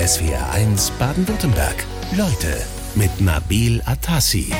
SWR1 Baden-Württemberg. Leute mit Nabil Atassi.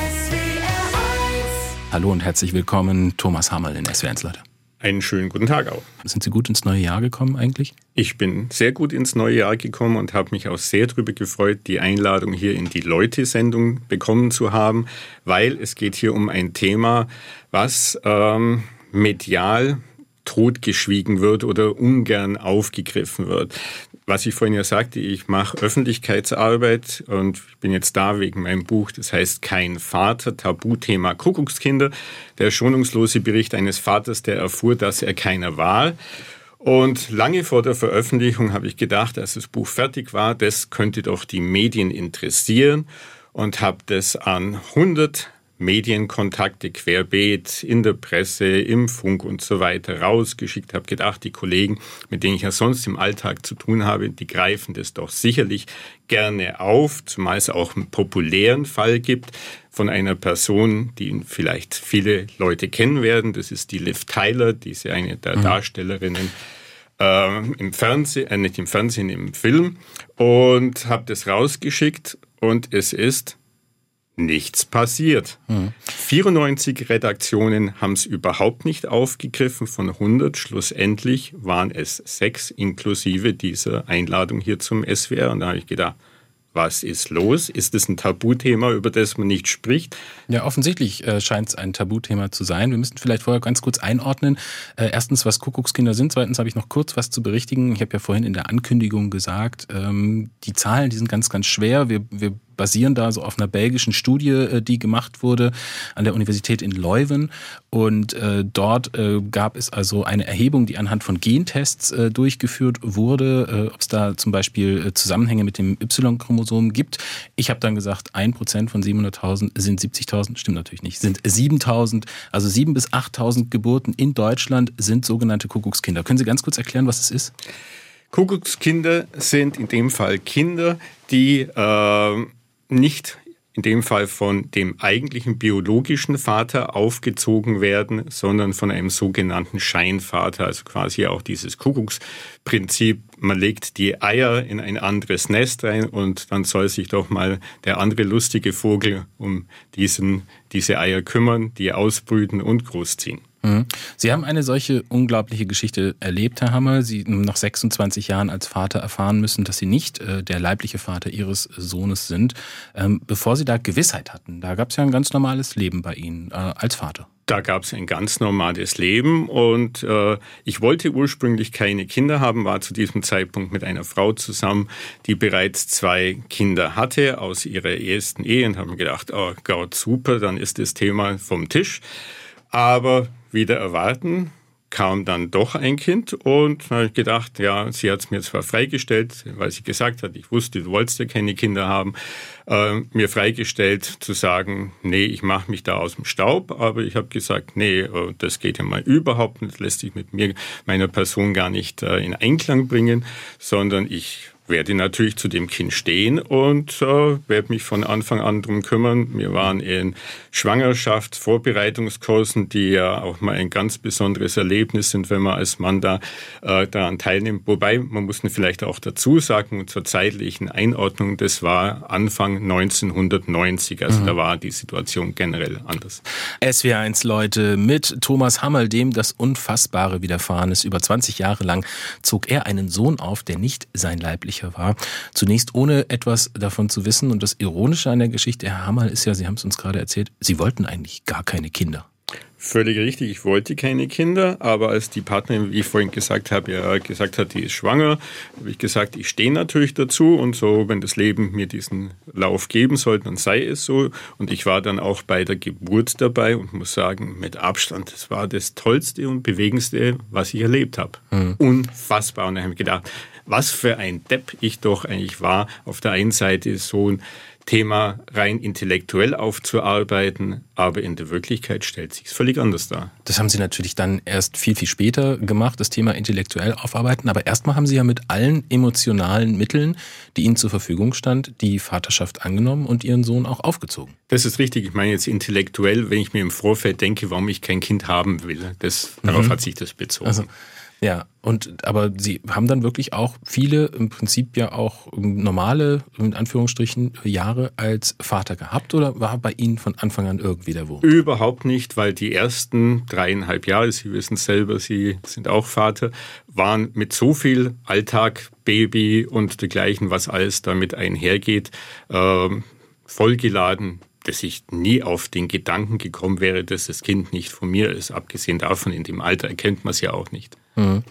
Hallo und herzlich willkommen, Thomas Hammerl in SWR1 Leute. Einen schönen guten Tag auch. Sind Sie gut ins neue Jahr gekommen eigentlich? Ich bin sehr gut ins neue Jahr gekommen und habe mich auch sehr darüber gefreut, die Einladung hier in die Leute-Sendung bekommen zu haben, weil es geht hier um ein Thema, was ähm, medial totgeschwiegen wird oder ungern aufgegriffen wird. Was ich vorhin ja sagte, ich mache Öffentlichkeitsarbeit und ich bin jetzt da wegen meinem Buch, das heißt Kein Vater, Tabuthema Kuckuckskinder, der schonungslose Bericht eines Vaters, der erfuhr, dass er keiner war. Und lange vor der Veröffentlichung habe ich gedacht, als das Buch fertig war, das könnte doch die Medien interessieren und habe das an 100 Medienkontakte querbeet in der Presse, im Funk und so weiter rausgeschickt, habe gedacht, die Kollegen, mit denen ich ja sonst im Alltag zu tun habe, die greifen das doch sicherlich gerne auf, zumal es auch einen populären Fall gibt von einer Person, die vielleicht viele Leute kennen werden. Das ist die Liv Tyler, diese eine der mhm. Darstellerinnen äh, im Fernsehen, äh, nicht im Fernsehen, im Film und habe das rausgeschickt und es ist nichts passiert. Mhm. 94 Redaktionen haben es überhaupt nicht aufgegriffen. Von 100 schlussendlich waren es sechs inklusive dieser Einladung hier zum SWR. Und da habe ich gedacht, was ist los? Ist es ein Tabuthema, über das man nicht spricht? Ja, offensichtlich äh, scheint es ein Tabuthema zu sein. Wir müssen vielleicht vorher ganz kurz einordnen. Äh, erstens, was Kuckuckskinder sind. Zweitens habe ich noch kurz was zu berichtigen. Ich habe ja vorhin in der Ankündigung gesagt, ähm, die Zahlen, die sind ganz, ganz schwer. Wir, wir basieren da so auf einer belgischen Studie, äh, die gemacht wurde an der Universität in Leuven. Und äh, dort äh, gab es also eine Erhebung, die anhand von Gentests äh, durchgeführt wurde, äh, ob es da zum Beispiel äh, Zusammenhänge mit dem Y-Chromosom gibt. Ich habe dann gesagt, ein Prozent von 700.000 sind 70.000, stimmt natürlich nicht, sind 7.000, also 7.000 bis 8.000 Geburten in Deutschland sind sogenannte Kuckuckskinder. Können Sie ganz kurz erklären, was es ist? Kuckuckskinder sind in dem Fall Kinder, die äh, nicht in dem Fall von dem eigentlichen biologischen Vater aufgezogen werden, sondern von einem sogenannten Scheinvater, also quasi auch dieses Kuckucksprinzip. Man legt die Eier in ein anderes Nest rein und dann soll sich doch mal der andere lustige Vogel um diesen, diese Eier kümmern, die ausbrüten und großziehen. Mhm. Sie haben eine solche unglaubliche Geschichte erlebt, Herr Hammer. Sie nach 26 Jahren als Vater erfahren müssen, dass Sie nicht äh, der leibliche Vater Ihres Sohnes sind. Ähm, bevor Sie da Gewissheit hatten, da gab es ja ein ganz normales Leben bei Ihnen äh, als Vater. Da gab es ein ganz normales Leben und äh, ich wollte ursprünglich keine Kinder haben, war zu diesem Zeitpunkt mit einer Frau zusammen, die bereits zwei Kinder hatte aus ihrer ersten Ehe und haben gedacht, oh Gott, super, dann ist das Thema vom Tisch. Aber wieder erwarten, kam dann doch ein Kind und habe ich gedacht, ja, sie hat es mir zwar freigestellt, weil sie gesagt hat, ich wusste, du wolltest ja keine Kinder haben, äh, mir freigestellt zu sagen, nee, ich mache mich da aus dem Staub, aber ich habe gesagt, nee, äh, das geht ja mal überhaupt nicht, lässt sich mit mir, meiner Person gar nicht äh, in Einklang bringen, sondern ich werde natürlich zu dem Kind stehen und äh, werde mich von Anfang an drum kümmern. Wir waren in Schwangerschaftsvorbereitungskursen, die ja auch mal ein ganz besonderes Erlebnis sind, wenn man als Mann da äh, daran teilnimmt. Wobei, man muss vielleicht auch dazu sagen, zur zeitlichen Einordnung, das war Anfang 1990, also mhm. da war die Situation generell anders. SWR1 Leute mit Thomas Hammerl, dem das Unfassbare widerfahren ist. Über 20 Jahre lang zog er einen Sohn auf, der nicht sein leiblicher sicher war. Zunächst ohne etwas davon zu wissen. Und das Ironische an der Geschichte, Herr Hammerl, ist ja, Sie haben es uns gerade erzählt, Sie wollten eigentlich gar keine Kinder. Völlig richtig, ich wollte keine Kinder, aber als die Partnerin, wie ich vorhin gesagt habe, ja gesagt hat, die ist schwanger, habe ich gesagt, ich stehe natürlich dazu und so, wenn das Leben mir diesen Lauf geben soll, dann sei es so. Und ich war dann auch bei der Geburt dabei und muss sagen, mit Abstand, das war das Tollste und Bewegendste, was ich erlebt habe. Mhm. Unfassbar. Und dann habe ich gedacht, was für ein Depp ich doch eigentlich war. Auf der einen Seite so ein Thema rein intellektuell aufzuarbeiten, aber in der Wirklichkeit stellt sich es völlig anders dar. Das haben Sie natürlich dann erst viel, viel später gemacht, das Thema intellektuell aufarbeiten, aber erstmal haben Sie ja mit allen emotionalen Mitteln, die Ihnen zur Verfügung stand, die Vaterschaft angenommen und Ihren Sohn auch aufgezogen. Das ist richtig, ich meine jetzt intellektuell, wenn ich mir im Vorfeld denke, warum ich kein Kind haben will, das, darauf mhm. hat sich das bezogen. Also Ja, und aber sie haben dann wirklich auch viele, im Prinzip ja auch normale, in Anführungsstrichen, Jahre als Vater gehabt oder war bei Ihnen von Anfang an irgendwie der Wunsch? Überhaupt nicht, weil die ersten dreieinhalb Jahre, Sie wissen selber, Sie sind auch Vater, waren mit so viel Alltag, Baby und dergleichen, was alles damit einhergeht, äh, vollgeladen dass ich nie auf den Gedanken gekommen wäre, dass das Kind nicht von mir ist. Abgesehen davon, in dem Alter erkennt man es ja auch nicht. Mhm.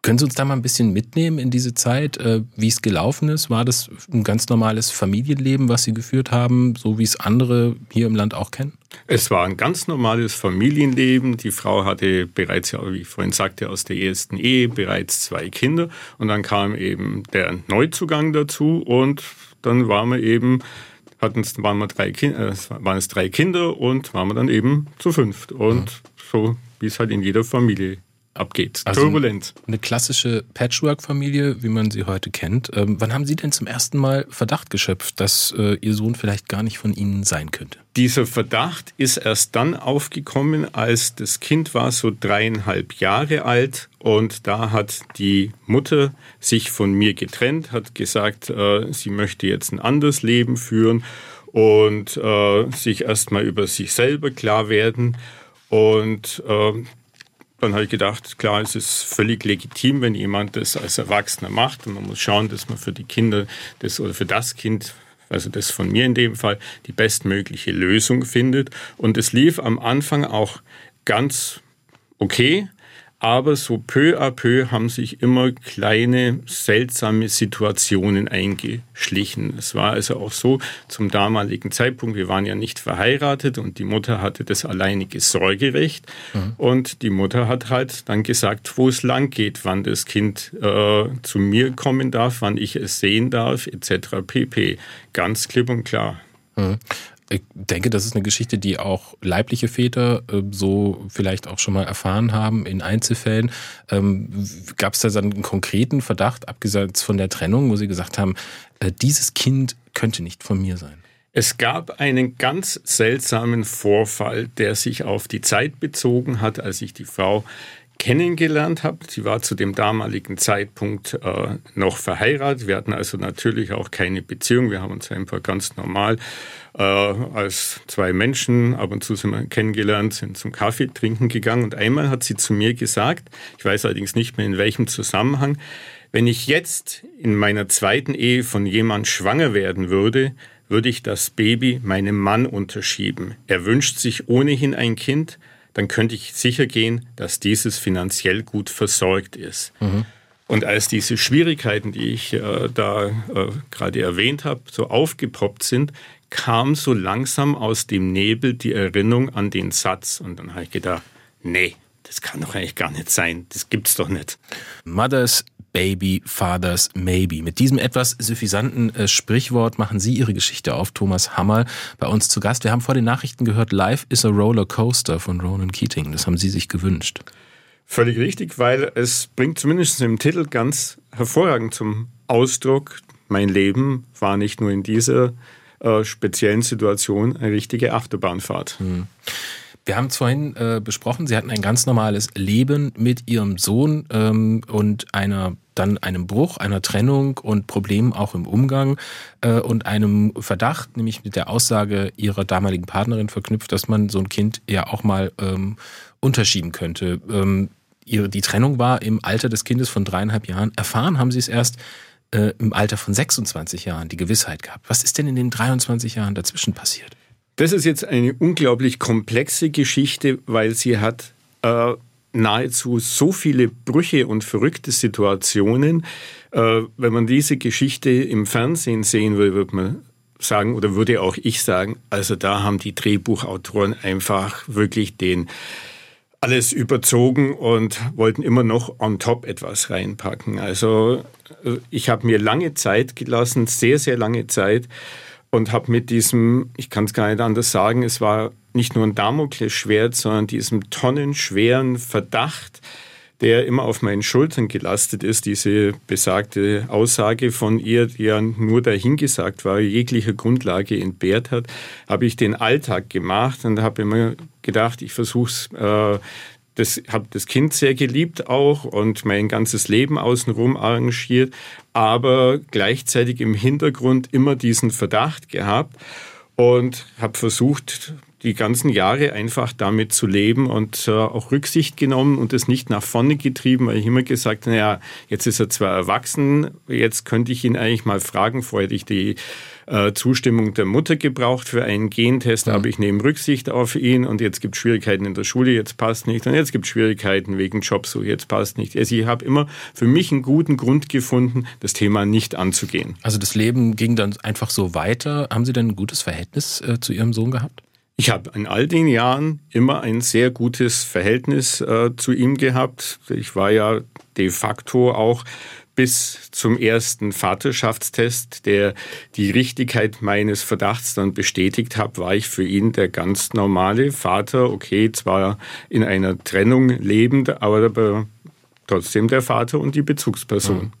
Können Sie uns da mal ein bisschen mitnehmen in diese Zeit, äh, wie es gelaufen ist? War das ein ganz normales Familienleben, was Sie geführt haben, so wie es andere hier im Land auch kennen? Es war ein ganz normales Familienleben. Die Frau hatte bereits, wie ich vorhin sagte, aus der ersten Ehe bereits zwei Kinder. Und dann kam eben der Neuzugang dazu und dann waren wir eben hatten, waren, wir drei äh, waren es drei Kinder und waren wir dann eben zu fünft. Und mhm. so, wie es halt in jeder Familie abgeht. Also Turbulent. Eine klassische Patchwork-Familie, wie man sie heute kennt. Ähm, wann haben Sie denn zum ersten Mal Verdacht geschöpft, dass äh, Ihr Sohn vielleicht gar nicht von Ihnen sein könnte? Dieser Verdacht ist erst dann aufgekommen, als das Kind war so dreieinhalb Jahre alt und da hat die Mutter sich von mir getrennt, hat gesagt, äh, sie möchte jetzt ein anderes Leben führen und äh, sich erstmal über sich selber klar werden. Und äh, dann habe ich gedacht, klar, es ist völlig legitim, wenn jemand das als Erwachsener macht. Und man muss schauen, dass man für die Kinder das oder für das Kind, also das von mir in dem Fall, die bestmögliche Lösung findet. Und es lief am Anfang auch ganz okay. Aber so peu à peu haben sich immer kleine, seltsame Situationen eingeschlichen. Es war also auch so, zum damaligen Zeitpunkt, wir waren ja nicht verheiratet und die Mutter hatte das alleinige Sorgerecht. Mhm. Und die Mutter hat halt dann gesagt, wo es lang geht, wann das Kind äh, zu mir kommen darf, wann ich es sehen darf, etc. pp. Ganz klipp und klar. Ich denke, das ist eine Geschichte, die auch leibliche Väter äh, so vielleicht auch schon mal erfahren haben in Einzelfällen. Ähm, Gab es da dann einen konkreten Verdacht, abgesehen von der Trennung, wo Sie gesagt haben, äh, dieses Kind könnte nicht von mir sein? Es gab einen ganz seltsamen Vorfall, der sich auf die Zeit bezogen hat, als ich die Frau kennengelernt habe. Sie war zu dem damaligen Zeitpunkt äh, noch verheiratet. Wir hatten also natürlich auch keine Beziehung. Wir haben uns einfach ganz normal äh, als zwei Menschen ab und zu sind wir kennengelernt, sind zum Kaffee trinken gegangen. Und einmal hat sie zu mir gesagt, ich weiß allerdings nicht mehr in welchem Zusammenhang, wenn ich jetzt in meiner zweiten Ehe von jemand schwanger werden würde, würde ich das Baby meinem Mann unterschieben. Er wünscht sich ohnehin ein Kind, dann könnte ich sicher gehen, dass dieses finanziell gut versorgt ist. Mhm. Und als diese Schwierigkeiten, die ich äh, da äh, gerade erwähnt habe, so aufgepoppt sind, kam so langsam aus dem Nebel die Erinnerung an den Satz. Und dann habe ich gedacht, nee, das kann doch eigentlich gar nicht sein. Das gibt's doch nicht. Mothers Baby, Fathers, Maybe. Mit diesem etwas suffisanten äh, Sprichwort machen Sie Ihre Geschichte auf. Thomas Hammer bei uns zu Gast. Wir haben vor den Nachrichten gehört, Life is a Roller Coaster von Ronan Keating. Das haben Sie sich gewünscht. Völlig richtig, weil es bringt zumindest im Titel ganz hervorragend zum Ausdruck, mein Leben war nicht nur in dieser äh, speziellen Situation eine richtige Achterbahnfahrt. Hm. Wir haben es vorhin äh, besprochen, Sie hatten ein ganz normales Leben mit Ihrem Sohn ähm, und einer dann einem Bruch, einer Trennung und Problemen auch im Umgang äh, und einem Verdacht, nämlich mit der Aussage Ihrer damaligen Partnerin verknüpft, dass man so ein Kind ja auch mal ähm, unterschieben könnte. Ähm, ihre, die Trennung war im Alter des Kindes von dreieinhalb Jahren. Erfahren haben Sie es erst äh, im Alter von 26 Jahren, die Gewissheit gehabt. Was ist denn in den 23 Jahren dazwischen passiert? Das ist jetzt eine unglaublich komplexe Geschichte, weil sie hat äh, nahezu so viele Brüche und verrückte Situationen. Äh, wenn man diese Geschichte im Fernsehen sehen will, würde man sagen, oder würde auch ich sagen, also da haben die Drehbuchautoren einfach wirklich den alles überzogen und wollten immer noch on top etwas reinpacken. Also äh, ich habe mir lange Zeit gelassen, sehr, sehr lange Zeit und habe mit diesem, ich kann es gar nicht anders sagen, es war nicht nur ein Damoklesschwert, sondern diesem tonnenschweren Verdacht, der immer auf meinen Schultern gelastet ist, diese besagte Aussage von ihr, die ja nur dahingesagt war, jeglicher Grundlage entbehrt hat, habe ich den Alltag gemacht und habe immer gedacht, ich versuche es äh, das habe das Kind sehr geliebt auch und mein ganzes Leben außenrum arrangiert, aber gleichzeitig im Hintergrund immer diesen Verdacht gehabt und habe versucht, die ganzen Jahre einfach damit zu leben und äh, auch Rücksicht genommen und es nicht nach vorne getrieben, weil ich immer gesagt habe, naja, jetzt ist er zwar erwachsen, jetzt könnte ich ihn eigentlich mal fragen, vorher hätte ich die äh, Zustimmung der Mutter gebraucht für einen Gentest, ja. aber ich nehme Rücksicht auf ihn und jetzt gibt es Schwierigkeiten in der Schule, jetzt passt nicht und jetzt gibt es Schwierigkeiten wegen Jobsuche, jetzt passt nicht. Also ich habe immer für mich einen guten Grund gefunden, das Thema nicht anzugehen. Also das Leben ging dann einfach so weiter. Haben Sie denn ein gutes Verhältnis äh, zu Ihrem Sohn gehabt? Ich habe in all den Jahren immer ein sehr gutes Verhältnis äh, zu ihm gehabt. Ich war ja de facto auch bis zum ersten Vaterschaftstest, der die Richtigkeit meines Verdachts dann bestätigt hat, war ich für ihn der ganz normale Vater. Okay, zwar in einer Trennung lebend, aber trotzdem der Vater und die Bezugsperson. Mhm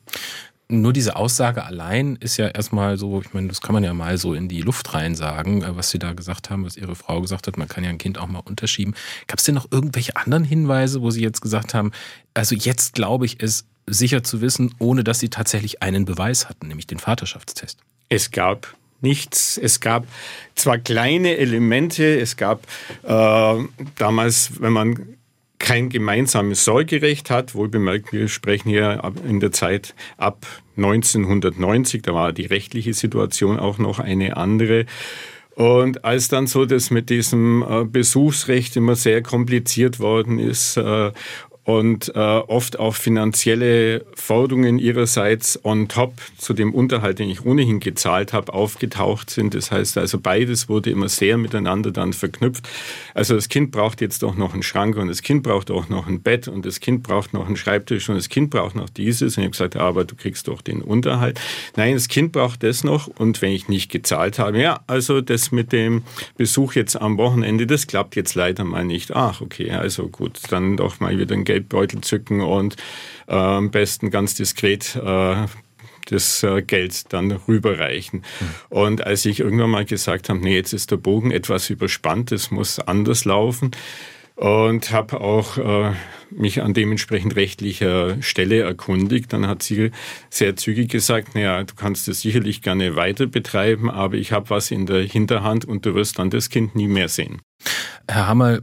nur diese Aussage allein ist ja erstmal so, ich meine, das kann man ja mal so in die Luft rein sagen, äh, was Sie da gesagt haben, was Ihre Frau gesagt hat, man kann ja ein Kind auch mal unterschieben. Gab es denn noch irgendwelche anderen Hinweise, wo Sie jetzt gesagt haben, also jetzt glaube ich es sicher zu wissen, ohne dass Sie tatsächlich einen Beweis hatten, nämlich den Vaterschaftstest? Es gab nichts. Es gab zwar kleine Elemente, es gab äh, damals, wenn man kein gemeinsames Sorgerecht hat. Wohlbemerkt, wir sprechen hier in der Zeit ab 1990, da war die rechtliche Situation auch noch eine andere. Und als dann so das mit diesem äh, Besuchsrecht immer sehr kompliziert worden ist äh, und äh, oft auch finanzielle Forderungen ihrerseits on top zu dem Unterhalt, den ich ohnehin gezahlt habe, aufgetaucht sind. Das heißt also, beides wurde immer sehr miteinander dann verknüpft. Also das Kind braucht jetzt doch noch einen Schrank und das Kind braucht auch noch ein Bett und das Kind braucht noch einen Schreibtisch und das Kind braucht noch dieses. Und ich habe gesagt, aber du kriegst doch den Unterhalt. Nein, das Kind braucht das noch und wenn ich nicht gezahlt habe, ja, also das mit dem Besuch jetzt am Wochenende, das klappt jetzt leider mal nicht. Ach, okay, also gut, dann doch mal wieder ein Geld Geldbeutel zücken und äh, am besten ganz diskret äh, das äh, Geld dann rüberreichen. Mhm. Und als ich irgendwann mal gesagt habe, nee, jetzt ist der Bogen etwas überspannt, es muss anders laufen, und habe auch äh, mich an dementsprechend rechtlicher Stelle erkundigt. Dann hat sie sehr zügig gesagt, naja, du kannst es sicherlich gerne weiter betreiben, aber ich habe was in der Hinterhand und du wirst dann das Kind nie mehr sehen. Herr Hammer,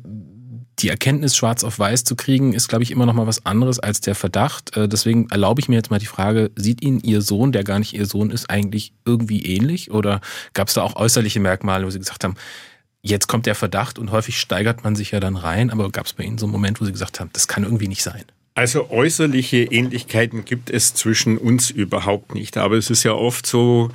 die Erkenntnis schwarz auf weiß zu kriegen, ist, glaube ich, immer noch mal was anderes als der Verdacht. Äh, deswegen erlaube ich mir jetzt mal die Frage, sieht Ihnen Ihr Sohn, der gar nicht Ihr Sohn ist, eigentlich irgendwie ähnlich? Oder gab es da auch äußerliche Merkmale, wo Sie gesagt haben, jetzt kommt der Verdacht und häufig steigert man sich ja dann rein, aber gab es bei Ihnen so einen Moment, wo Sie gesagt haben, das kann irgendwie nicht sein? Also äußerliche Ähnlichkeiten gibt es zwischen uns überhaupt nicht. Aber es ist ja oft so,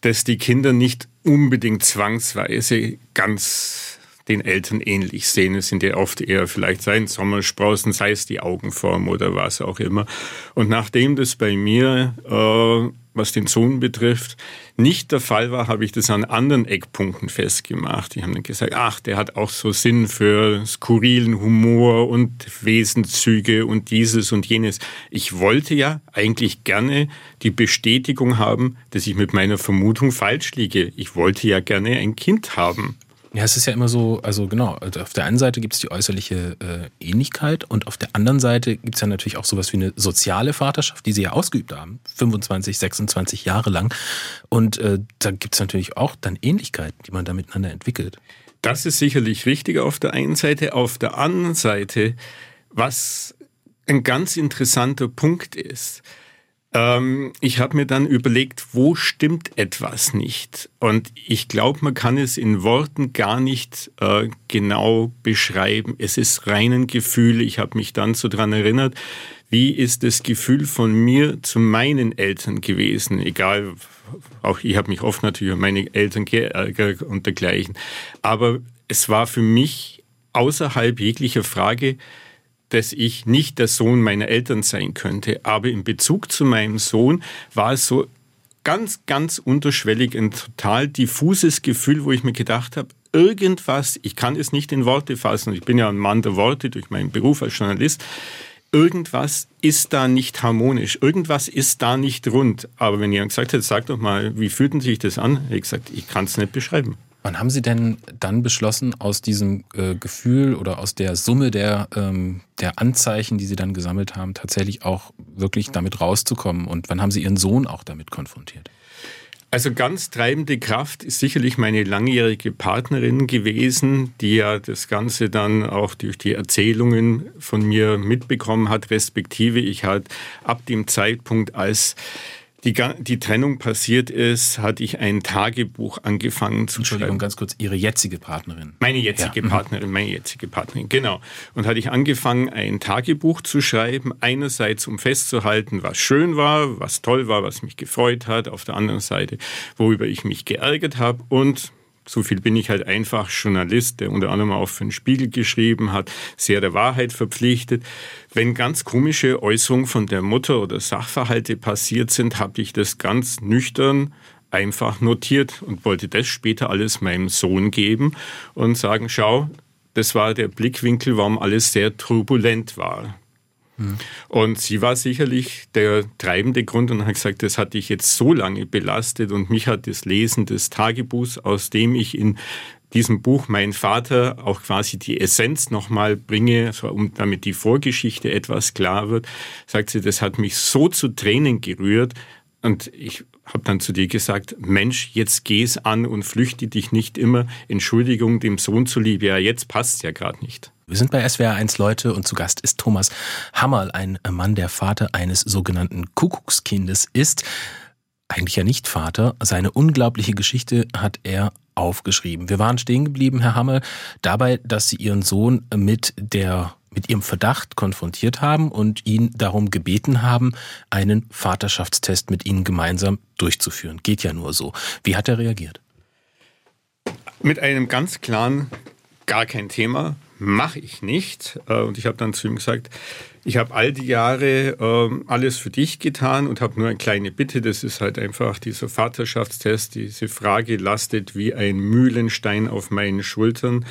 dass die Kinder nicht unbedingt zwangsweise ganz den Eltern ähnlich sehen. Es sind ja oft eher vielleicht sein Sommersprossen, sei es die Augenform oder was auch immer. Und nachdem das bei mir, äh, was den Sohn betrifft, nicht der Fall war, habe ich das an anderen Eckpunkten festgemacht. Die haben dann gesagt, ach, der hat auch so Sinn für skurrilen Humor und Wesenszüge und dieses und jenes. Ich wollte ja eigentlich gerne die Bestätigung haben, dass ich mit meiner Vermutung falsch liege. Ich wollte ja gerne ein Kind haben. Ja, es ist ja immer so, also genau, also auf der einen Seite gibt es die äußerliche äh, Ähnlichkeit und auf der anderen Seite gibt es ja natürlich auch sowas wie eine soziale Vaterschaft, die sie ja ausgeübt haben, 25, 26 Jahre lang. Und äh, da gibt es natürlich auch dann Ähnlichkeiten, die man da miteinander entwickelt. Das ist sicherlich richtig auf der einen Seite. Auf der anderen Seite, was ein ganz interessanter Punkt ist, ähm, ich habe mir dann überlegt, wo stimmt etwas nicht? Und ich glaube, man kann es in Worten gar nicht äh, genau beschreiben. Es ist reinen Gefühl. Ich habe mich dann so dran erinnert, wie ist das Gefühl von mir zu meinen Eltern gewesen? Egal, auch ich habe mich oft natürlich über meine Eltern geärgert und dergleichen. Aber es war für mich außerhalb jeglicher Frage, dass ich nicht der Sohn meiner Eltern sein könnte. Aber in Bezug zu meinem Sohn war es so ganz, ganz unterschwellig ein total diffuses Gefühl, wo ich mir gedacht habe, irgendwas, ich kann es nicht in Worte fassen, ich bin ja ein Mann der Worte durch meinen Beruf als Journalist, irgendwas ist da nicht harmonisch, irgendwas ist da nicht rund. Aber wenn jemand gesagt hätte, sag doch mal, wie fühlten sich das an? Hätte ich gesagt, ich kann es nicht beschreiben. Wann haben Sie denn dann beschlossen, aus diesem äh, Gefühl oder aus der Summe der, ähm, der Anzeichen, die Sie dann gesammelt haben, tatsächlich auch wirklich damit rauszukommen? Und wann haben Sie Ihren Sohn auch damit konfrontiert? Also ganz treibende Kraft ist sicherlich meine langjährige Partnerin gewesen, die ja das Ganze dann auch durch die Erzählungen von mir mitbekommen hat, respektive ich halt ab dem Zeitpunkt, als die, die Trennung passiert ist, hatte ich ein Tagebuch angefangen zu Entschuldigung, schreiben. ganz kurz, Ihre jetzige Partnerin. Meine jetzige Ja. Mhm. Partnerin, meine jetzige Partnerin, genau. Und hatte ich angefangen, ein Tagebuch zu schreiben, einerseits um festzuhalten, was schön war, was toll war, was mich gefreut hat, auf der anderen Seite, worüber ich mich geärgert habe und so viel bin ich halt einfach Journalist, der unter anderem auch für den Spiegel geschrieben hat, sehr der Wahrheit verpflichtet. Wenn ganz komische Äußerungen von der Mutter oder Sachverhalte passiert sind, habe ich das ganz nüchtern einfach notiert und wollte das später alles meinem Sohn geben und sagen, schau, das war der Blickwinkel, warum alles sehr turbulent war. Und sie war sicherlich der treibende Grund und hat gesagt, das hat dich jetzt so lange belastet und mich hat das Lesen des Tagebuchs, aus dem ich in diesem Buch meinen Vater auch quasi die Essenz nochmal bringe, um, damit die Vorgeschichte etwas klar wird, sagt sie, das hat mich so zu Tränen gerührt. Und ich habe dann zu dir gesagt, Mensch, jetzt geh's an und flüchte dich nicht immer. Entschuldigung dem Sohn zuliebe, ja, jetzt passt's ja gerade nicht. Wir sind bei SWR 1 Leute und zu Gast ist Thomas Hammerl, ein Mann, der Vater eines sogenannten Kuckuckskindes ist. Eigentlich ja nicht Vater. Seine unglaubliche Geschichte hat er aufgeschrieben. Wir waren stehen geblieben, Herr Hammerl, dabei, dass Sie Ihren Sohn mit der mit ihrem Verdacht konfrontiert haben und ihn darum gebeten haben, einen Vaterschaftstest mit ihnen gemeinsam durchzuführen. Geht ja nur so. Wie hat er reagiert? Mit einem ganz klaren, gar kein Thema, mache ich nicht. Äh, Und ich habe dann zu ihm gesagt, ich habe all die Jahre ähm, alles für dich getan und habe nur eine kleine Bitte. Das ist halt einfach dieser Vaterschaftstest. Diese Frage lastet wie ein Mühlenstein auf meinen Schultern.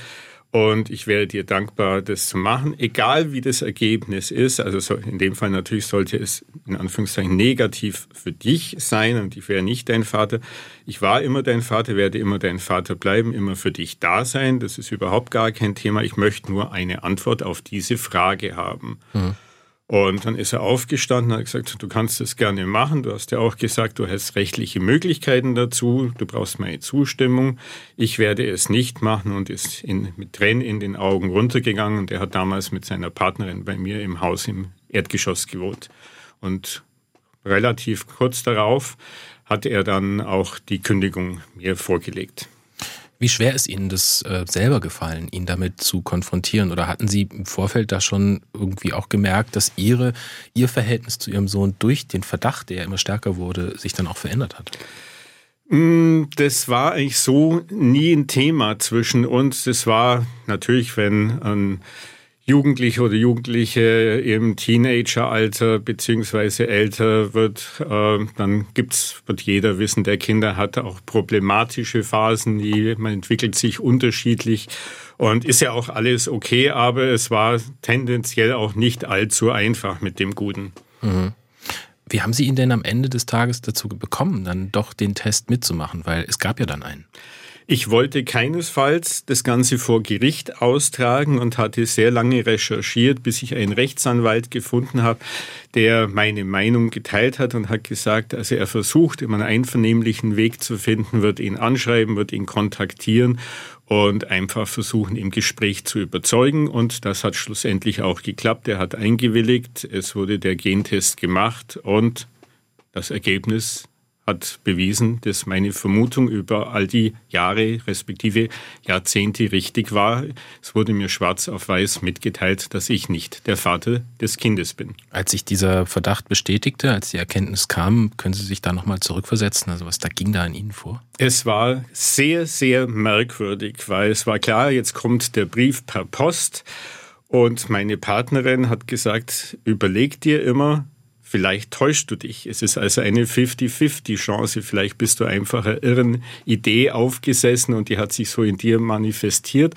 Und ich wäre dir dankbar, das zu machen, egal wie das Ergebnis ist. Also so in dem Fall natürlich sollte es in Anführungszeichen negativ für dich sein und ich wäre nicht dein Vater. Ich war immer dein Vater, werde immer dein Vater bleiben, immer für dich da sein. Das ist überhaupt gar kein Thema. Ich möchte nur eine Antwort auf diese Frage haben. Und dann ist er aufgestanden und hat gesagt, du kannst das gerne machen. Du hast ja auch gesagt, du hast rechtliche Möglichkeiten dazu. Du brauchst meine Zustimmung. Ich werde es nicht machen und ist in, mit Tränen in den Augen runtergegangen. Und er hat damals mit seiner Partnerin bei mir im Haus im Erdgeschoss gewohnt. Und relativ kurz darauf hat er dann auch die Kündigung mir vorgelegt. Wie schwer ist Ihnen das äh, selber gefallen, ihn damit zu konfrontieren? Oder hatten Sie im Vorfeld da schon irgendwie auch gemerkt, dass Ihre, Ihr Verhältnis zu Ihrem Sohn durch den Verdacht, der immer stärker wurde, sich dann auch verändert hat? Mm, Das war eigentlich so nie ein Thema zwischen uns. Das war natürlich, wenn ein Jugendlicher oder Jugendliche im Teenageralter beziehungsweise älter wird, äh, dann gibt's, wird jeder wissen, der Kinder hat auch problematische Phasen, die, man entwickelt sich unterschiedlich und ist ja auch alles okay, aber es war tendenziell auch nicht allzu einfach mit dem Guten. Wie haben Sie ihn denn am Ende des Tages dazu bekommen, dann doch den Test mitzumachen? Weil es gab ja dann einen. Ich wollte keinesfalls das Ganze vor Gericht austragen und hatte sehr lange recherchiert, bis ich einen Rechtsanwalt gefunden habe, der meine Meinung geteilt hat und hat gesagt, also er versucht immer einen einvernehmlichen Weg zu finden, wird ihn anschreiben, wird ihn kontaktieren und einfach versuchen, im Gespräch zu überzeugen. Und das hat schlussendlich auch geklappt. Er hat eingewilligt, es wurde der Gentest gemacht und das Ergebnis hat bewiesen, dass meine Vermutung über all die Jahre respektive Jahrzehnte richtig war. Es wurde mir schwarz auf weiß mitgeteilt, dass ich nicht der Vater des Kindes bin. Als sich dieser Verdacht bestätigte, als die Erkenntnis kam, können Sie sich da nochmal zurückversetzen? Also was da ging da in Ihnen vor? Es war sehr, sehr merkwürdig, weil es war klar, jetzt kommt der Brief per Post und meine Partnerin hat gesagt, überleg dir immer, Vielleicht täuschst du dich. Es ist also eine 50-50 Chance. Vielleicht bist du einfach einer irren Idee aufgesessen und die hat sich so in dir manifestiert.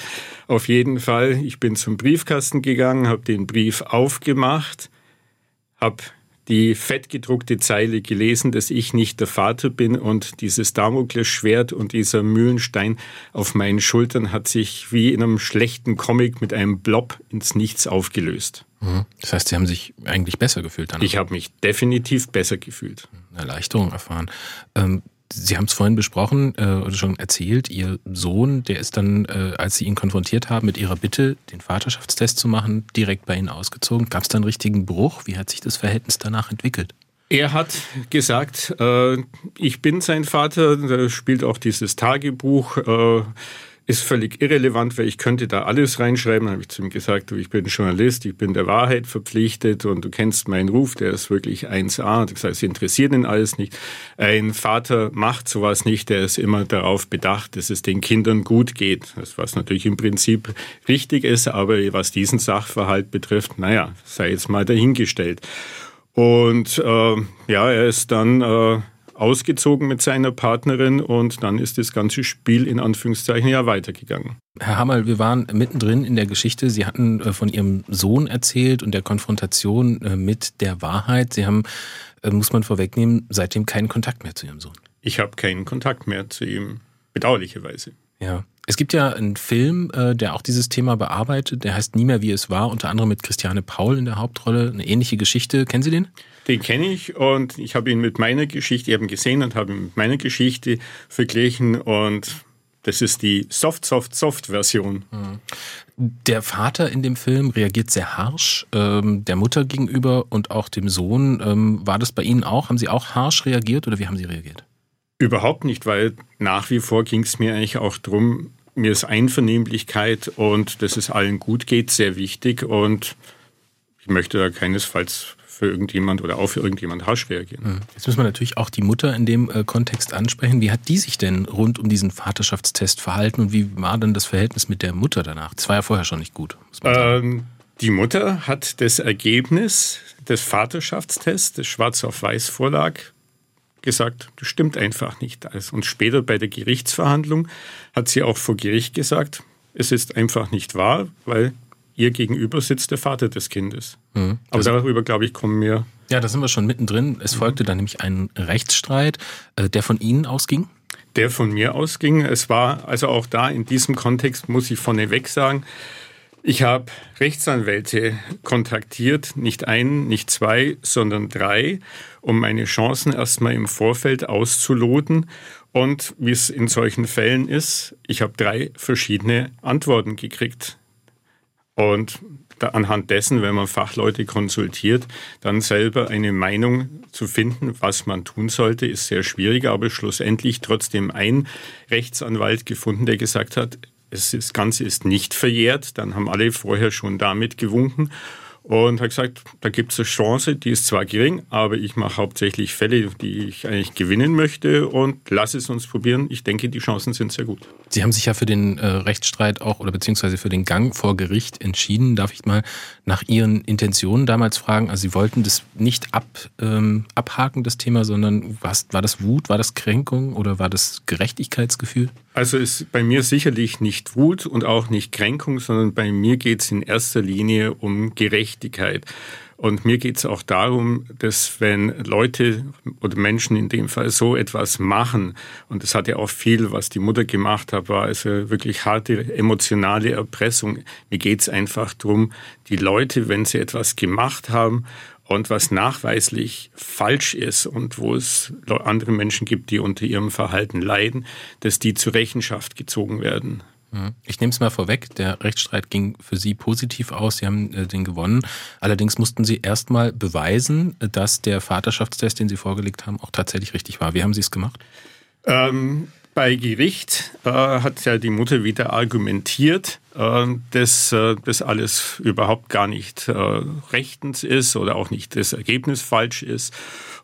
Auf jeden Fall, ich bin zum Briefkasten gegangen, habe den Brief aufgemacht, habe die fettgedruckte Zeile gelesen, dass ich nicht der Vater bin und dieses Damoklesschwert und dieser Mühlenstein auf meinen Schultern hat sich wie in einem schlechten Comic mit einem Blob ins Nichts aufgelöst. Mhm. Das heißt, Sie haben sich eigentlich besser gefühlt dann? Ich habe mich definitiv besser gefühlt. Erleichterung erfahren. Ähm, Sie haben es vorhin besprochen äh, oder schon erzählt, Ihr Sohn, der ist dann, äh, als Sie ihn konfrontiert haben mit Ihrer Bitte, den Vaterschaftstest zu machen, direkt bei Ihnen ausgezogen. Gab es da einen richtigen Bruch? Wie hat sich das Verhältnis danach entwickelt? Er hat gesagt, äh, ich bin sein Vater, da spielt auch dieses Tagebuch. Äh, ist völlig irrelevant, weil ich könnte da alles reinschreiben. habe ich zu ihm gesagt, du, ich bin Journalist, ich bin der Wahrheit verpflichtet und du kennst meinen Ruf, der ist wirklich 1A. Das heißt, es interessiert ihn alles nicht. Ein Vater macht sowas nicht, der ist immer darauf bedacht, dass es den Kindern gut geht. Das, was natürlich im Prinzip richtig ist, aber was diesen Sachverhalt betrifft, naja, sei jetzt mal dahingestellt. Und äh, ja, er ist dann... Äh, ausgezogen mit seiner Partnerin und dann ist das ganze Spiel in Anführungszeichen ja weitergegangen. Herr Hammerl, wir waren mittendrin in der Geschichte. Sie hatten äh, von Ihrem Sohn erzählt und der Konfrontation äh, mit der Wahrheit. Sie haben, äh, muss man vorwegnehmen, seitdem keinen Kontakt mehr zu Ihrem Sohn. Ich habe keinen Kontakt mehr zu ihm, bedauerlicherweise. Ja. Es gibt ja einen Film, der auch dieses Thema bearbeitet, der heißt Nie mehr wie es war, unter anderem mit Christiane Paul in der Hauptrolle. Eine ähnliche Geschichte. Kennen Sie den? Den kenne ich und ich habe ihn mit meiner Geschichte eben gesehen und habe ihn mit meiner Geschichte verglichen und das ist die Soft, Soft, Soft-Version. Mhm. Der Vater in dem Film reagiert sehr harsch, ähm, der Mutter gegenüber und auch dem Sohn. Ähm, war das bei Ihnen auch? Haben Sie auch harsch reagiert oder wie haben Sie reagiert? Überhaupt nicht, weil nach wie vor ging es mir eigentlich auch darum, mir ist Einvernehmlichkeit und dass es allen gut geht sehr wichtig und ich möchte da keinesfalls für irgendjemand oder auch für irgendjemand harsch reagieren. Jetzt müssen wir natürlich auch die Mutter in dem äh, Kontext ansprechen. Wie hat die sich denn rund um diesen Vaterschaftstest verhalten und wie war denn das Verhältnis mit der Mutter danach? Das war ja vorher schon nicht gut. Ähm, die Mutter hat das Ergebnis des Vaterschaftstests, des Schwarz auf Weiß vorlag, gesagt, das stimmt einfach nicht. Und später bei der Gerichtsverhandlung hat sie auch vor Gericht gesagt, es ist einfach nicht wahr, weil ihr gegenüber sitzt der Vater des Kindes. Mhm. Aber also, darüber, glaube ich, kommen wir. Ja, da sind wir schon mittendrin. Es folgte dann nämlich ein Rechtsstreit, äh, der von Ihnen ausging. Der von mir ausging. Es war also auch da in diesem Kontext, muss ich vorneweg sagen, ich habe Rechtsanwälte kontaktiert, nicht einen, nicht zwei, sondern drei, um meine Chancen erstmal im Vorfeld auszuloten. Und wie es in solchen Fällen ist, ich habe drei verschiedene Antworten gekriegt. Und anhand dessen, wenn man Fachleute konsultiert, dann selber eine Meinung zu finden, was man tun sollte, ist sehr schwierig, aber schlussendlich trotzdem ein Rechtsanwalt gefunden, der gesagt hat, das Ganze ist nicht verjährt. Dann haben alle vorher schon damit gewunken und hat gesagt, da gibt es eine Chance, die ist zwar gering, aber ich mache hauptsächlich Fälle, die ich eigentlich gewinnen möchte und lass es uns probieren. Ich denke, die Chancen sind sehr gut. Sie haben sich ja für den äh, Rechtsstreit auch oder beziehungsweise für den Gang vor Gericht entschieden. Darf ich mal nach Ihren Intentionen damals fragen? Also Sie wollten das nicht ab, ähm, abhaken, das Thema, sondern was, war das Wut, war das Kränkung oder war das Gerechtigkeitsgefühl? Also ist bei mir sicherlich nicht Wut und auch nicht Kränkung, sondern bei mir geht es in erster Linie um Gerechtigkeit. Und mir geht es auch darum, dass wenn Leute oder Menschen in dem Fall so etwas machen, und das hat ja auch viel, was die Mutter gemacht hat, war also wirklich harte emotionale Erpressung. Mir geht es einfach darum, die Leute, wenn sie etwas gemacht haben und was nachweislich falsch ist und wo es andere Menschen gibt, die unter ihrem Verhalten leiden, dass die zur Rechenschaft gezogen werden. Mhm. Ich nehme es mal vorweg, der Rechtsstreit ging für Sie positiv aus, Sie haben äh, den gewonnen. Allerdings mussten Sie erstmal beweisen, dass der Vaterschaftstest, den Sie vorgelegt haben, auch tatsächlich richtig war. Wie haben Sie es gemacht? Ähm, bei Gericht äh, hat ja die Mutter wieder argumentiert, äh, dass äh, das alles überhaupt gar nicht äh, rechtens ist oder auch nicht das Ergebnis falsch ist.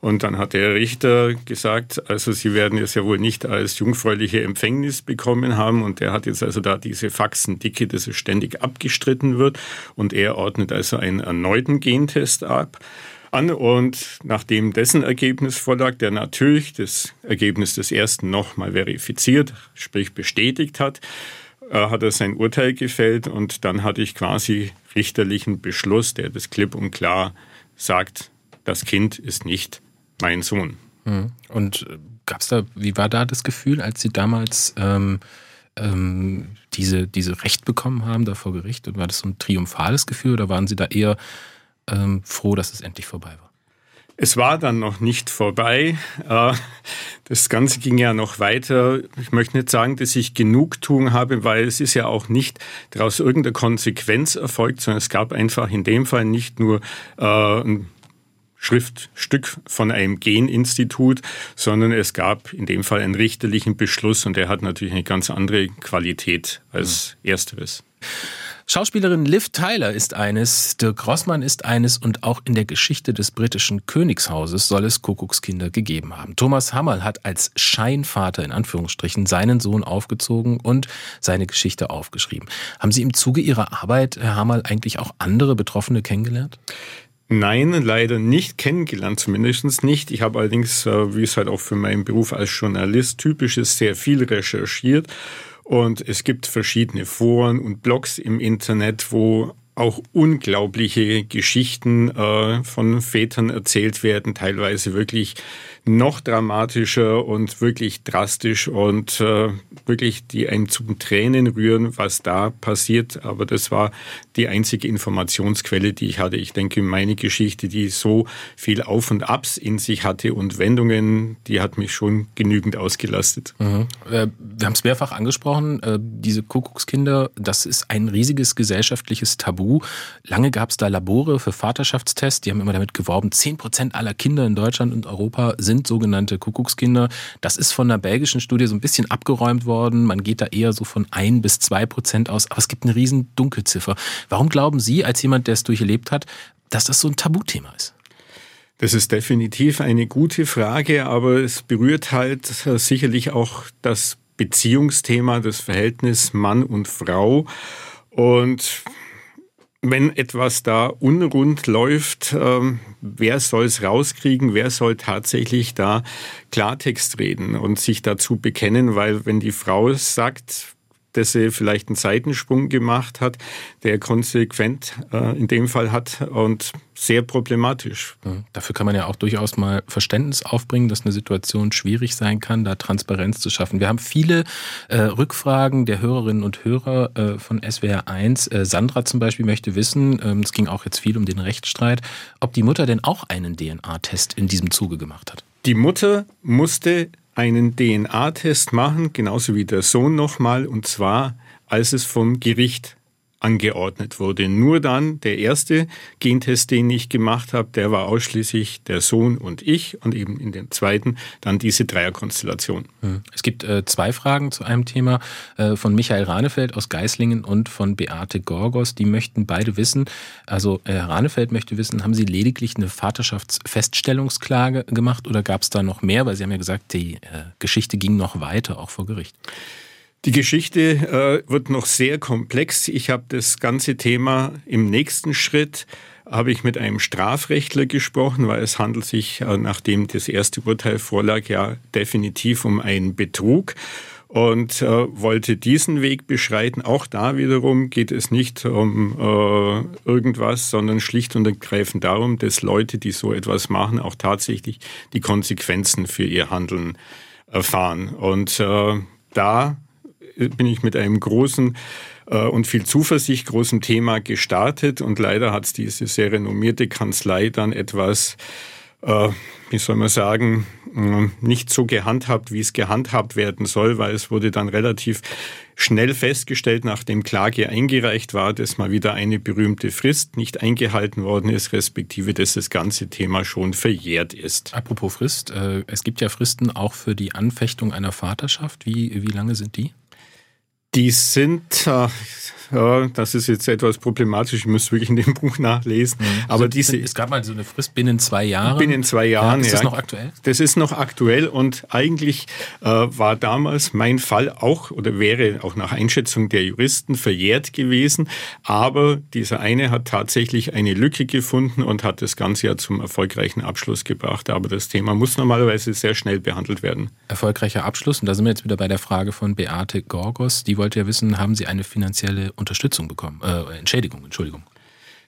Und dann hat der Richter gesagt, also Sie werden es ja wohl nicht als jungfräuliche Empfängnis bekommen haben. Und der hat jetzt also da diese Faxendicke, dass es ständig abgestritten wird. Und er ordnet also einen erneuten Gentest ab an und nachdem dessen Ergebnis vorlag, der natürlich das Ergebnis des ersten nochmal verifiziert, sprich bestätigt hat, äh, hat er sein Urteil gefällt und dann hatte ich quasi richterlichen Beschluss, der das klipp und klar sagt, das Kind ist nicht mein Sohn. Mhm. Und äh, gab es da, wie war da das Gefühl, als Sie damals ähm, ähm, diese, diese Recht bekommen haben da vor Gericht? War das so ein triumphales Gefühl oder waren Sie da eher ähm, froh, dass es endlich vorbei war? Es war dann noch nicht vorbei. Äh, das Ganze ging ja noch weiter. Ich möchte nicht sagen, dass ich Genugtuung habe, weil es ist ja auch nicht daraus irgendeine Konsequenz erfolgt, sondern es gab einfach in dem Fall nicht nur äh, ein Schriftstück von einem Geninstitut, sondern es gab in dem Fall einen richterlichen Beschluss und der hat natürlich eine ganz andere Qualität als ersteres. Schauspielerin Liv Tyler ist eines, Dirk Rossmann ist eines und auch in der Geschichte des britischen Königshauses soll es Kuckuckskinder gegeben haben. Thomas Hammerl hat als Scheinvater in Anführungsstrichen seinen Sohn aufgezogen und seine Geschichte aufgeschrieben. Haben Sie im Zuge Ihrer Arbeit, Herr Hammerl, eigentlich auch andere Betroffene kennengelernt? Nein, leider nicht kennengelernt, zumindest nicht. Ich habe allerdings, äh, wie es halt auch für meinen Beruf als Journalist typisch ist, sehr viel recherchiert und es gibt verschiedene Foren und Blogs im Internet, wo auch unglaubliche Geschichten äh, von Vätern erzählt werden, teilweise wirklich noch dramatischer und wirklich drastisch und äh, wirklich die einen zum Tränen rühren, was da passiert. Aber das war die einzige Informationsquelle, die ich hatte. Ich denke, meine Geschichte, die so viel Auf und Abs in sich hatte und Wendungen, die hat mich schon genügend ausgelastet. Mhm. Äh, wir haben es mehrfach angesprochen, äh, diese Kuckuckskinder, das ist ein riesiges gesellschaftliches Tabu. Lange gab es da Labore für Vaterschaftstests, die haben immer damit geworben, 10 Prozent aller Kinder in Deutschland und Europa sind sogenannte Kuckuckskinder. Das ist von einer belgischen Studie so ein bisschen abgeräumt worden. Man geht da eher so von ein bis zwei Prozent aus. Aber es gibt eine riesen Dunkelziffer. Warum glauben Sie, als jemand, der es durchlebt hat, dass das so ein Tabuthema ist? Das ist definitiv eine gute Frage, aber es berührt halt sicherlich auch das Beziehungsthema, das Verhältnis Mann und Frau. Und wenn etwas da unrund läuft, ähm, wer soll es rauskriegen, wer soll tatsächlich da Klartext reden und sich dazu bekennen, weil wenn die Frau sagt, dass sie vielleicht einen Seitensprung gemacht hat, der konsequent äh, in dem Fall hat und sehr problematisch. Dafür kann man ja auch durchaus mal Verständnis aufbringen, dass eine Situation schwierig sein kann, da Transparenz zu schaffen. Wir haben viele äh, Rückfragen der Hörerinnen und Hörer äh, von SWR 1. Äh, Sandra zum Beispiel möchte wissen, ähm, es ging auch jetzt viel um den Rechtsstreit, ob die Mutter denn auch einen DNA-Test in diesem Zuge gemacht hat. Die Mutter musste einen DNA-Test machen, genauso wie der Sohn nochmal, und zwar als es vom Gericht angeordnet wurde. Nur dann der erste Gentest, den ich gemacht habe, der war ausschließlich der Sohn und ich und eben in dem zweiten dann diese Dreierkonstellation. Hm. Es gibt äh, zwei Fragen zu einem Thema äh, von Michael Ranefeld aus Geislingen und von Beate Gorgos. Die möchten beide wissen, also äh, Ranefeld möchte wissen, haben Sie lediglich eine Vaterschaftsfeststellungsklage gemacht oder gab es da noch mehr? Weil Sie haben ja gesagt, die äh, Geschichte ging noch weiter, auch vor Gericht. Die Geschichte äh, wird noch sehr komplex. Ich habe das ganze Thema im nächsten Schritt habe ich mit einem Strafrechtler gesprochen, weil es handelt sich, äh, nachdem das erste Urteil vorlag, ja definitiv um einen Betrug und äh, wollte diesen Weg beschreiten. Auch da wiederum geht es nicht um äh, irgendwas, sondern schlicht und ergreifend darum, dass Leute, die so etwas machen, auch tatsächlich die Konsequenzen für ihr Handeln erfahren. Und äh, da bin ich mit einem großen äh, und viel Zuversicht großen Thema gestartet und leider hat diese sehr renommierte Kanzlei dann etwas, äh, wie soll man sagen, äh, nicht so gehandhabt, wie es gehandhabt werden soll, weil es wurde dann relativ schnell festgestellt, nachdem Klage eingereicht war, dass mal wieder eine berühmte Frist nicht eingehalten worden ist, respektive dass das ganze Thema schon verjährt ist. Apropos Frist, äh, es gibt ja Fristen auch für die Anfechtung einer Vaterschaft. Wie, wie lange sind die? Die sind, äh, das ist jetzt etwas problematisch, ich muss wirklich in dem Buch nachlesen. Mhm. Aber diese, es gab mal so eine Frist binnen zwei Jahren. Binnen zwei Jahren, ja. Ist das ja. noch aktuell? Das ist noch aktuell und eigentlich äh, war damals mein Fall auch oder wäre auch nach Einschätzung der Juristen verjährt gewesen. Aber dieser eine hat tatsächlich eine Lücke gefunden und hat das Ganze ja zum erfolgreichen Abschluss gebracht. Aber das Thema muss normalerweise sehr schnell behandelt werden. Erfolgreicher Abschluss. Und da sind wir jetzt wieder bei der Frage von Beate Gorgos. Die wollte ja wissen, haben Sie eine finanzielle Unterstützung bekommen? Äh, Entschädigung, Entschuldigung.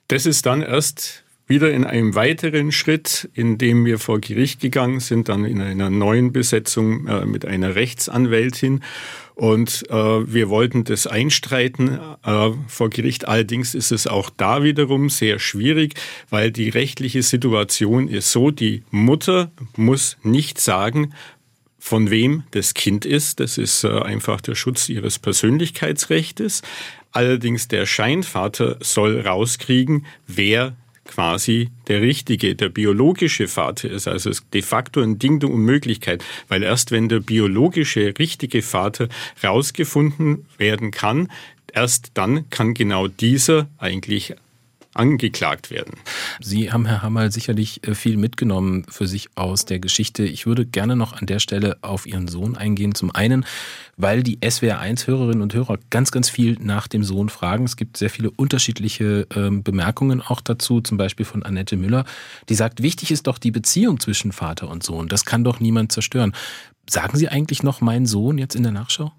Das ist dann erst wieder in einem weiteren Schritt, in dem wir vor Gericht gegangen sind, dann in einer neuen Besetzung äh, mit einer Rechtsanwältin. Und äh, wir wollten das einstreiten äh, vor Gericht. Allerdings ist es auch da wiederum sehr schwierig, weil die rechtliche Situation ist so, die Mutter muss nicht sagen, von wem das Kind ist. Das ist äh, einfach der Schutz ihres Persönlichkeitsrechtes. Allerdings der Scheinvater soll rauskriegen, wer quasi der richtige, der biologische Vater ist. Also es ist de facto ein Ding der Unmöglichkeit, weil erst wenn der biologische, richtige Vater rausgefunden werden kann, erst dann kann genau dieser eigentlich angeklagt werden. Sie haben, Herr Hammerl, sicherlich äh, viel mitgenommen für sich aus der Geschichte. Ich würde gerne noch an der Stelle auf Ihren Sohn eingehen. Zum einen, weil die SWR1-Hörerinnen und Hörer ganz, ganz viel nach dem Sohn fragen. Es gibt sehr viele unterschiedliche ähm, Bemerkungen auch dazu, zum Beispiel von Annette Müller, die sagt, wichtig ist doch die Beziehung zwischen Vater und Sohn. Das kann doch niemand zerstören. Sagen Sie eigentlich noch mein Sohn jetzt in der Nachschau?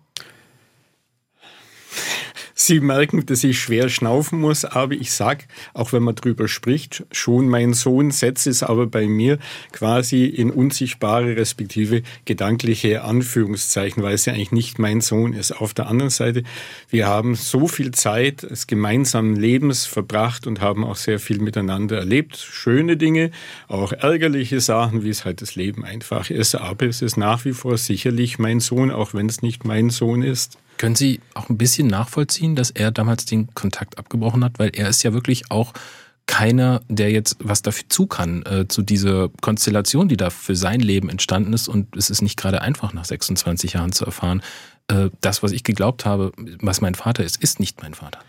Sie merken, dass ich schwer schnaufen muss, aber ich sag, auch wenn man drüber spricht, schon mein Sohn setzt es aber bei mir quasi in unsichtbare respektive gedankliche Anführungszeichen, weil es ja eigentlich nicht mein Sohn ist. Auf der anderen Seite, wir haben so viel Zeit des gemeinsamen Lebens verbracht und haben auch sehr viel miteinander erlebt. Schöne Dinge, auch ärgerliche Sachen, wie es halt das Leben einfach ist. Aber es ist nach wie vor sicherlich mein Sohn, auch wenn es nicht mein Sohn ist. Können Sie auch ein bisschen nachvollziehen, dass er damals den Kontakt abgebrochen hat? Weil er ist ja wirklich auch keiner, der jetzt was dafür zu kann, äh, zu dieser Konstellation, die da für sein Leben entstanden ist. Und es ist nicht gerade einfach, nach 26 Jahren zu erfahren, äh, das, was ich geglaubt habe, was mein Vater ist, ist nicht mein Vater.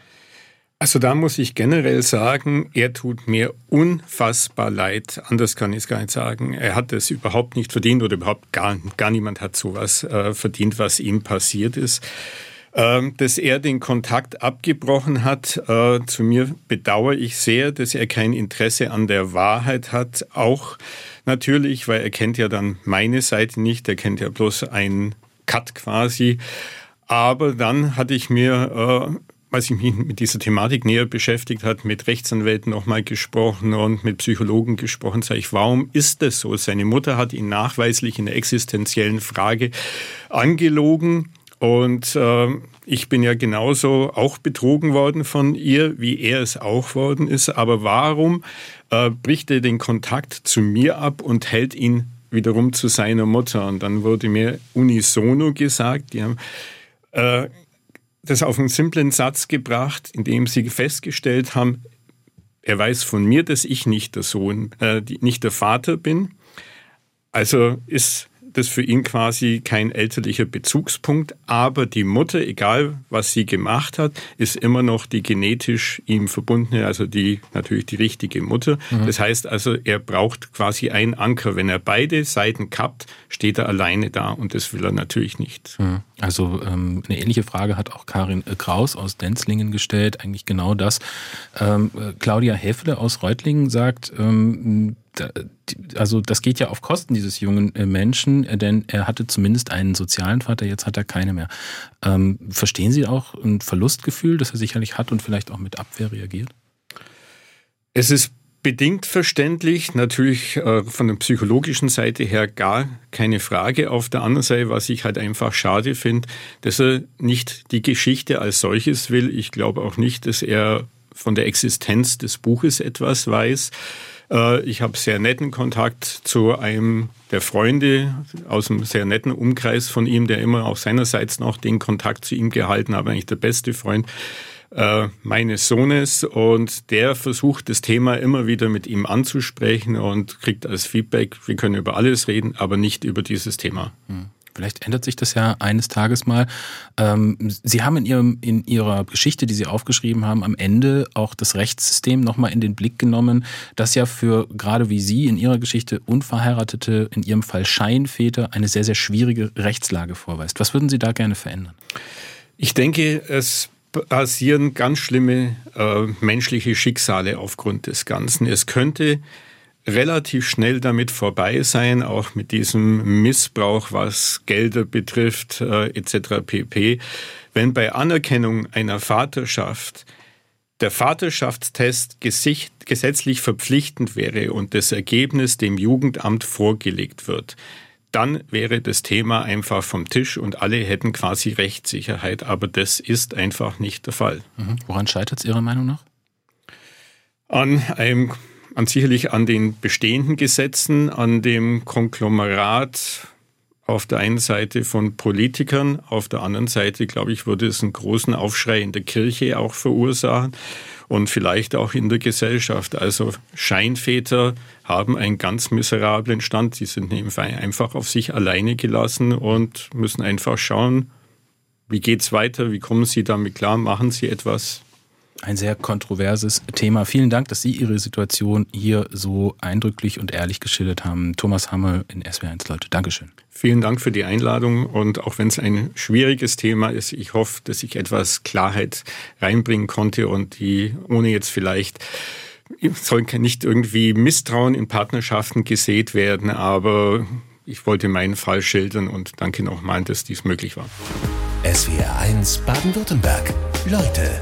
Also da muss ich generell sagen, er tut mir unfassbar leid. Anders kann ich es gar nicht sagen. Er hat es überhaupt nicht verdient oder überhaupt gar, gar niemand hat sowas äh, verdient, was ihm passiert ist. Ähm, dass er den Kontakt abgebrochen hat, äh, zu mir bedauere ich sehr, dass er kein Interesse an der Wahrheit hat. Auch natürlich, weil er kennt ja dann meine Seite nicht, er kennt ja bloß einen Cut quasi. Aber dann hatte ich mir äh, als ich mich mit dieser Thematik näher beschäftigt hat, mit Rechtsanwälten nochmal gesprochen und mit Psychologen gesprochen, sage ich, warum ist das so? Seine Mutter hat ihn nachweislich in der existenziellen Frage angelogen. Und äh, ich bin ja genauso auch betrogen worden von ihr, wie er es auch worden ist. Aber warum äh, bricht er den Kontakt zu mir ab und hält ihn wiederum zu seiner Mutter? Und dann wurde mir unisono gesagt, die haben äh, das auf einen simplen Satz gebracht, in dem sie festgestellt haben, er weiß von mir, dass ich nicht der Sohn, äh, nicht der Vater bin. Also ist das für ihn quasi kein elterlicher Bezugspunkt, aber die Mutter, egal was sie gemacht hat, ist immer noch die genetisch ihm verbundene, also die natürlich die richtige Mutter. Mhm. Das heißt also, er braucht quasi einen Anker. Wenn er beide Seiten kappt, steht er alleine da und das will er natürlich nicht. Mhm. Also ähm, eine ähnliche Frage hat auch Karin äh, Kraus aus Denzlingen gestellt, eigentlich genau das. Ähm, äh, Claudia Häfle aus Reutlingen sagt, ähm, also das geht ja auf Kosten dieses jungen äh, Menschen, äh, denn er hatte zumindest einen sozialen Vater, jetzt hat er keine mehr. Ähm, verstehen Sie auch ein Verlustgefühl, das er sicherlich hat und vielleicht auch mit Abwehr reagiert? Es ist bedingt verständlich, natürlich äh, von der psychologischen Seite her gar keine Frage. Auf der anderen Seite, was ich halt einfach schade finde, dass er nicht die Geschichte als solches will. Ich glaube auch nicht, dass er von der Existenz des Buches etwas weiß. Äh, ich habe sehr netten Kontakt zu einem der Freunde aus einem sehr netten Umkreis von ihm, der immer auch seinerseits noch den Kontakt zu ihm gehalten hat, eigentlich der beste Freund äh, meines Sohnes und der versucht das Thema immer wieder mit ihm anzusprechen und kriegt als Feedback, wir können über alles reden, aber nicht über dieses Thema. Vielleicht ändert sich das ja eines Tages mal. Ähm, Sie haben in, Ihrem, in Ihrer Geschichte, die Sie aufgeschrieben haben, am Ende auch das Rechtssystem nochmal in den Blick genommen, das ja für gerade wie Sie in Ihrer Geschichte unverheiratete, in Ihrem Fall Scheinväter, eine sehr, sehr schwierige Rechtslage vorweist. Was würden Sie da gerne verändern? Ich denke, es passieren ganz schlimme äh, menschliche Schicksale aufgrund des Ganzen. Es könnte relativ schnell damit vorbei sein, auch mit diesem Missbrauch, was Gelder betrifft, äh, etc. pp. Wenn bei Anerkennung einer Vaterschaft der Vaterschaftstest gesetzlich verpflichtend wäre und das Ergebnis dem Jugendamt vorgelegt wird, dann wäre das Thema einfach vom Tisch und alle hätten quasi Rechtssicherheit. Aber das ist einfach nicht der Fall. Mhm. Woran scheitert es Ihrer Meinung nach? An einem, an sicherlich an den bestehenden Gesetzen, an dem Konglomerat auf der einen Seite von Politikern, auf der anderen Seite, glaube ich, würde es einen großen Aufschrei in der Kirche auch verursachen und vielleicht auch in der Gesellschaft. Also Scheinväter haben einen ganz miserablen Stand. Sie sind einfach auf sich alleine gelassen und müssen einfach schauen, wie geht's weiter, wie kommen sie damit klar, machen sie etwas. Ein sehr kontroverses Thema. Vielen Dank, dass Sie Ihre Situation hier so eindrücklich und ehrlich geschildert haben. Thomas Hammel in SW1 Leute. Dankeschön. Vielen Dank für die Einladung und auch wenn es ein schwieriges Thema ist, ich hoffe, dass ich etwas Klarheit reinbringen konnte und die, ohne jetzt vielleicht soll nicht irgendwie Misstrauen in Partnerschaften gesät werden, aber ich wollte meinen Fall schildern und danke nochmal, dass dies möglich war. SWR 1 Baden-Württemberg. Leute